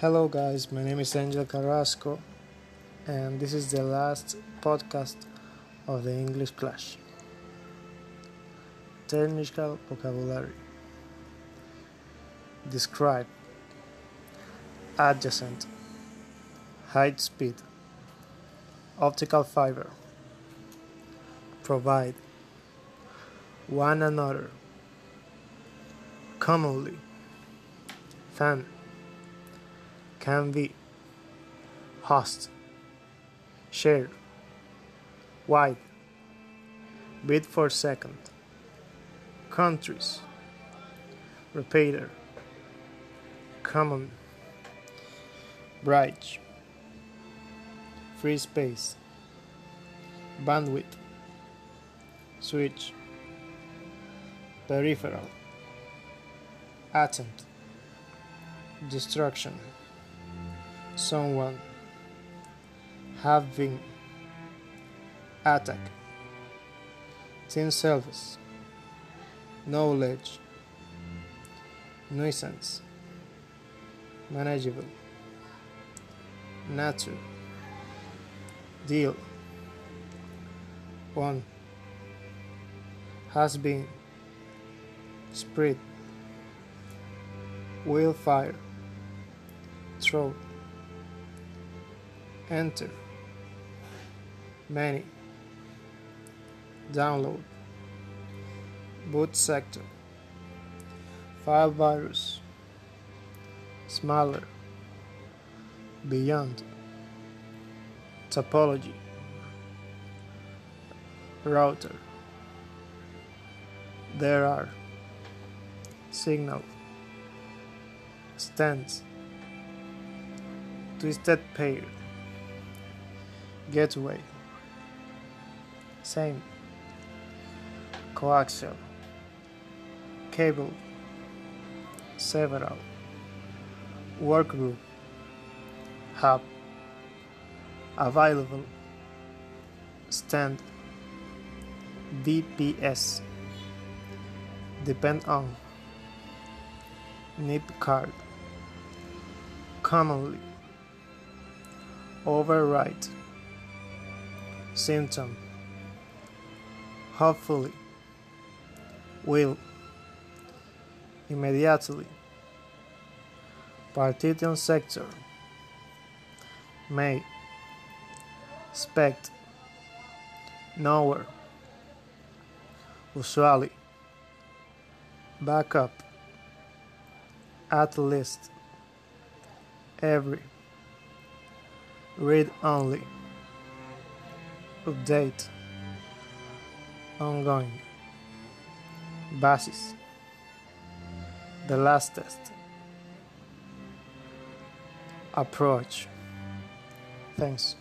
Hello, guys. My name is Angel Carrasco, and this is the last podcast of the English Clash. Technical vocabulary. Describe, adjacent, high speed, optical fiber, provide, one another, commonly, fan can be host share wide bid for second countries repeater common bridge free space bandwidth switch peripheral attempt destruction someone having attack tin service knowledge nuisance manageable nature deal one has been spread will fire throw enter. Many. Download. Boot sector. File virus smaller. Beyond. Topology. Router. There are. Signal. Stands. Twisted pair gateway same. Coaxial. Cable. Several. Workgroup hub. Available. Stand. DPS depend on. NIP card. Commonly. Overwrite symptom. Hopefully will immediately. Partition sector may expect nowhere. Usually backup at least every read only update ongoing. Basis. The last test. Approach. Thanks